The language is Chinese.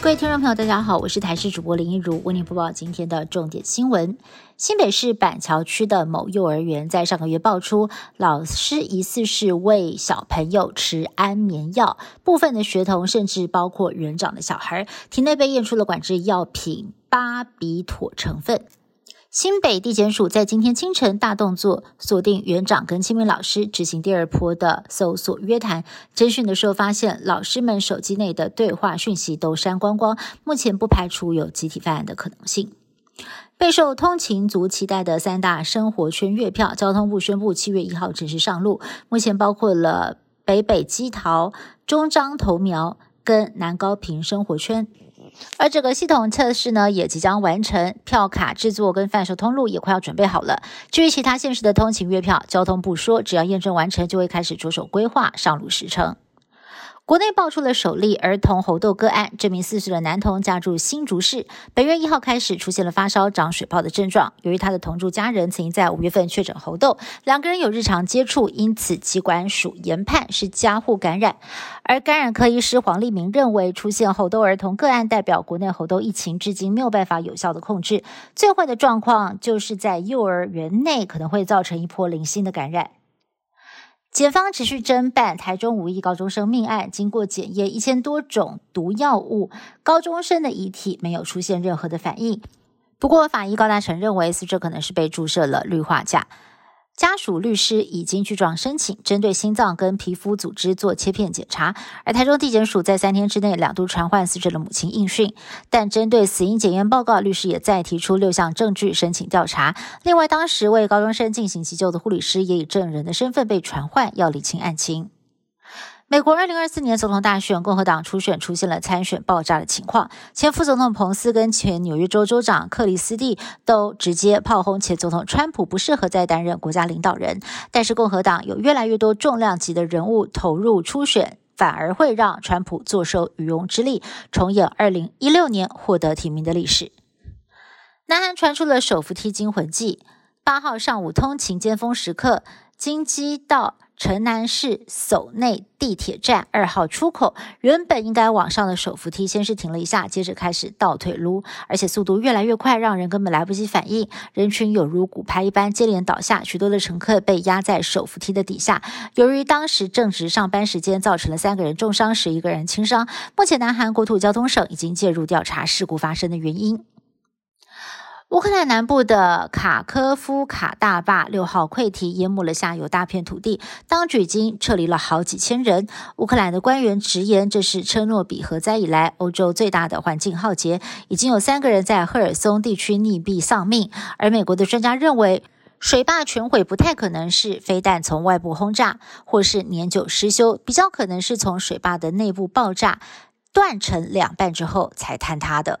各位听众朋友，大家好，我是台视主播林一如，为您播报今天的重点新闻。新北市板桥区的某幼儿园在上个月爆出，老师疑似是喂小朋友吃安眠药，部分的学童甚至包括园长的小孩，体内被验出了管制药品巴比妥成分。新北地检署在今天清晨大动作，锁定园长跟清明老师，执行第二波的搜索约谈。侦讯的时候发现，老师们手机内的对话讯息都删光光，目前不排除有集体犯案的可能性。备受通勤族期待的三大生活圈月票，交通部宣布七月一号正式上路，目前包括了北北基桃、中彰投苗跟南高平生活圈。而整个系统测试呢，也即将完成，票卡制作跟贩售通路也快要准备好了。至于其他现实的通勤月票，交通部说，只要验证完成，就会开始着手规划上路时程。国内爆出了首例儿童猴痘个案，这名四岁的男童家住新竹市，本月一号开始出现了发烧、长水泡的症状。由于他的同住家人曾经在五月份确诊猴痘，两个人有日常接触，因此疾管署研判是家户感染。而感染科医师黄立明认为，出现猴痘儿童个案代表国内猴痘疫情至今没有办法有效的控制，最坏的状况就是在幼儿园内可能会造成一波零星的感染。检方持续侦办台中五亿高中生命案，经过检验一千多种毒药物，高中生的遗体没有出现任何的反应。不过，法医高大成认为死者可能是被注射了氯化钾。家属律师已经具状申请，针对心脏跟皮肤组织做切片检查。而台中地检署在三天之内两度传唤死者的母亲应讯，但针对死因检验报告，律师也再提出六项证据申请调查。另外，当时为高中生进行急救的护理师也以证人的身份被传唤，要理清案情。美国二零二四年总统大选，共和党初选出现了参选爆炸的情况。前副总统彭斯跟前纽约州州长克里斯蒂都直接炮轰前总统川普不适合再担任国家领导人。但是共和党有越来越多重量级的人物投入初选，反而会让川普坐收渔翁之利，重演二零一六年获得提名的历史。南韩传出了首幅梯惊魂记，八号上午通勤尖峰时刻，京畿道。城南市首内地铁站二号出口，原本应该往上的手扶梯，先是停了一下，接着开始倒退撸，而且速度越来越快，让人根本来不及反应。人群有如骨牌一般接连倒下，许多的乘客被压在手扶梯的底下。由于当时正值上班时间，造成了三个人重伤，十一个人轻伤。目前，南韩国土交通省已经介入调查事故发生的原因。乌克兰南部的卡科夫卡大坝六号溃堤，淹没了下游大片土地，当局已经撤离了好几千人。乌克兰的官员直言，这是车诺比核灾以来欧洲最大的环境浩劫，已经有三个人在赫尔松地区溺毙丧命。而美国的专家认为，水坝全毁不太可能是飞弹从外部轰炸，或是年久失修，比较可能是从水坝的内部爆炸，断成两半之后才坍塌的。